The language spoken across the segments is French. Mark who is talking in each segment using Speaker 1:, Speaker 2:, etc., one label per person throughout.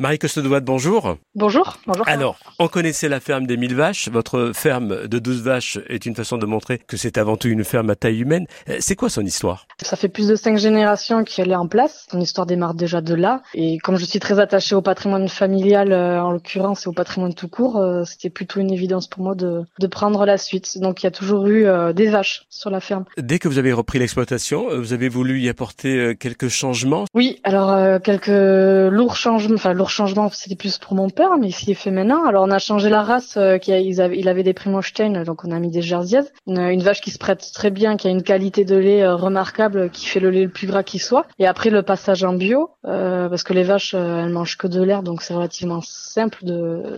Speaker 1: Marie Costedouade, bonjour.
Speaker 2: Bonjour. Bonjour.
Speaker 1: Alors, on connaissait la ferme des 1000 vaches. Votre ferme de 12 vaches est une façon de montrer que c'est avant tout une ferme à taille humaine. Euh, c'est quoi son histoire?
Speaker 2: Ça fait plus de cinq générations qu'elle est en place. Son histoire démarre déjà de là. Et comme je suis très attachée au patrimoine familial, euh, en l'occurrence, et au patrimoine tout court, euh, c'était plutôt une évidence pour moi de, de prendre la suite. Donc, il y a toujours eu des vaches sur la ferme.
Speaker 1: Dès que vous avez repris l'exploitation, vous avez voulu y apporter quelques changements?
Speaker 2: Oui, alors quelques lourds changements, enfin lourds changement, c'était plus pour mon père, mais il est fait maintenant. Alors on a changé la race, euh, qui a, il avait des Primostein, donc on a mis des Jerseys. Une, une, vache qui se prête très bien, qui a une qualité de lait euh, remarquable, qui fait le lait le plus gras qui soit. Et après le passage en bio, euh, parce que les vaches, euh, elles mangent que de l'air, donc c'est relativement simple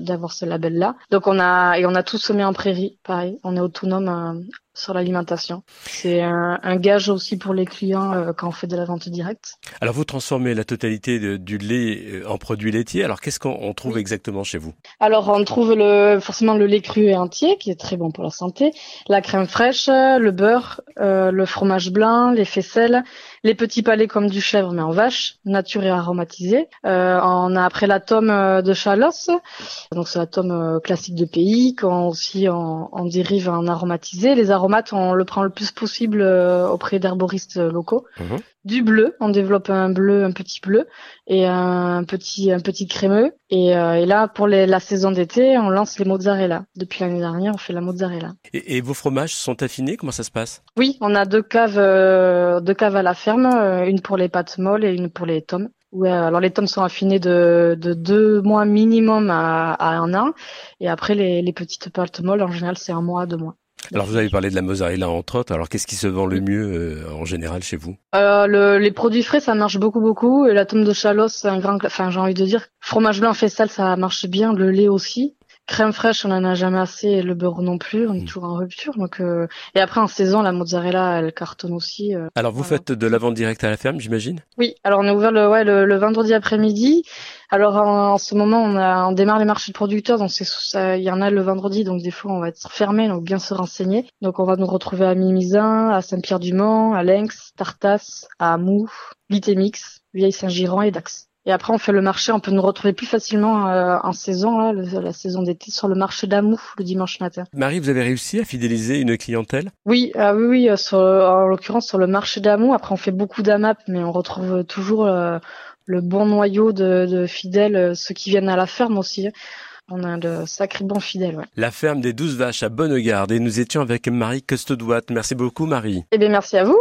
Speaker 2: d'avoir ce label-là. Donc on a et on a tout semé en prairie, pareil. On est autonome sur l'alimentation. C'est un, un, gage aussi pour les clients euh, quand on fait de la vente directe.
Speaker 1: Alors vous transformez la totalité de, du lait euh, en produits laitiers. Alors qu'est-ce qu'on trouve exactement chez vous?
Speaker 2: Alors on trouve le, forcément le lait cru et entier qui est très bon pour la santé, la crème fraîche, le beurre, euh, le fromage blanc, les faisselles, les petits palais comme du chèvre mais en vache, nature et aromatisé. Euh, on a après la tome de Chalos, donc c'est la tome classique de pays, qu'on aussi on, on dérive en aromatisé. Les aromates on le prend le plus possible euh, auprès d'herboristes locaux. Mhm. Du bleu, on développe un bleu, un petit bleu et un petit un petit crémeux. Et, euh, là, pour la saison d'été, on lance les mozzarella. Depuis l'année dernière, on fait la mozzarella.
Speaker 1: Et, vos fromages sont affinés? Comment ça se passe?
Speaker 2: Oui, on a deux caves, euh, deux caves à la ferme, une pour les pâtes molles et une pour les tomes. Ouais, alors les tomes sont affinés de, de deux mois minimum à, à un an, et après les, les petites pâtes molles en général c'est un mois à deux mois.
Speaker 1: Alors vous avez parlé de la mozzarella entre autres. Alors qu'est-ce qui se vend le mieux euh, en général chez vous?
Speaker 2: Euh, le, Les produits frais ça marche beaucoup beaucoup. Et la tome de chalos un grand, enfin j'ai envie de dire, fromage blanc festal ça marche bien, le lait aussi. Crème fraîche, on en a jamais assez, et le beurre non plus, on est mm. toujours en rupture. Donc, euh... et après en saison, la mozzarella, elle cartonne aussi. Euh,
Speaker 1: alors vous faites de la vente directe à la ferme, j'imagine?
Speaker 2: Oui. Alors on est ouvert le, ouais, le, vendredi après-midi. Alors en, ce moment, on, a, on démarre les marchés de producteurs, donc il y en a le vendredi, donc des fois on va être fermé, donc bien se renseigner. Donc on va nous retrouver à Mimizan, à Saint-Pierre-du-Mont, à Lynx, Tartas, à Amou, Litémix, Vieille Saint-Giron et Dax. Et après, on fait le marché, on peut nous retrouver plus facilement euh, en saison, la saison d'été, sur le marché d'Amou le dimanche matin.
Speaker 1: Marie, vous avez réussi à fidéliser une clientèle?
Speaker 2: Oui, ah oui, oui, euh, sur, en l'occurrence sur le marché d'Amou. Après, on fait beaucoup d'AMAP, mais on retrouve toujours euh, le bon noyau de, de, fidèles, ceux qui viennent à la ferme aussi. On a de sacrés bons fidèles. Ouais.
Speaker 1: La ferme des douze vaches à Bonnegarde et nous étions avec Marie Costedouat. Merci beaucoup Marie.
Speaker 2: Eh bien merci à vous.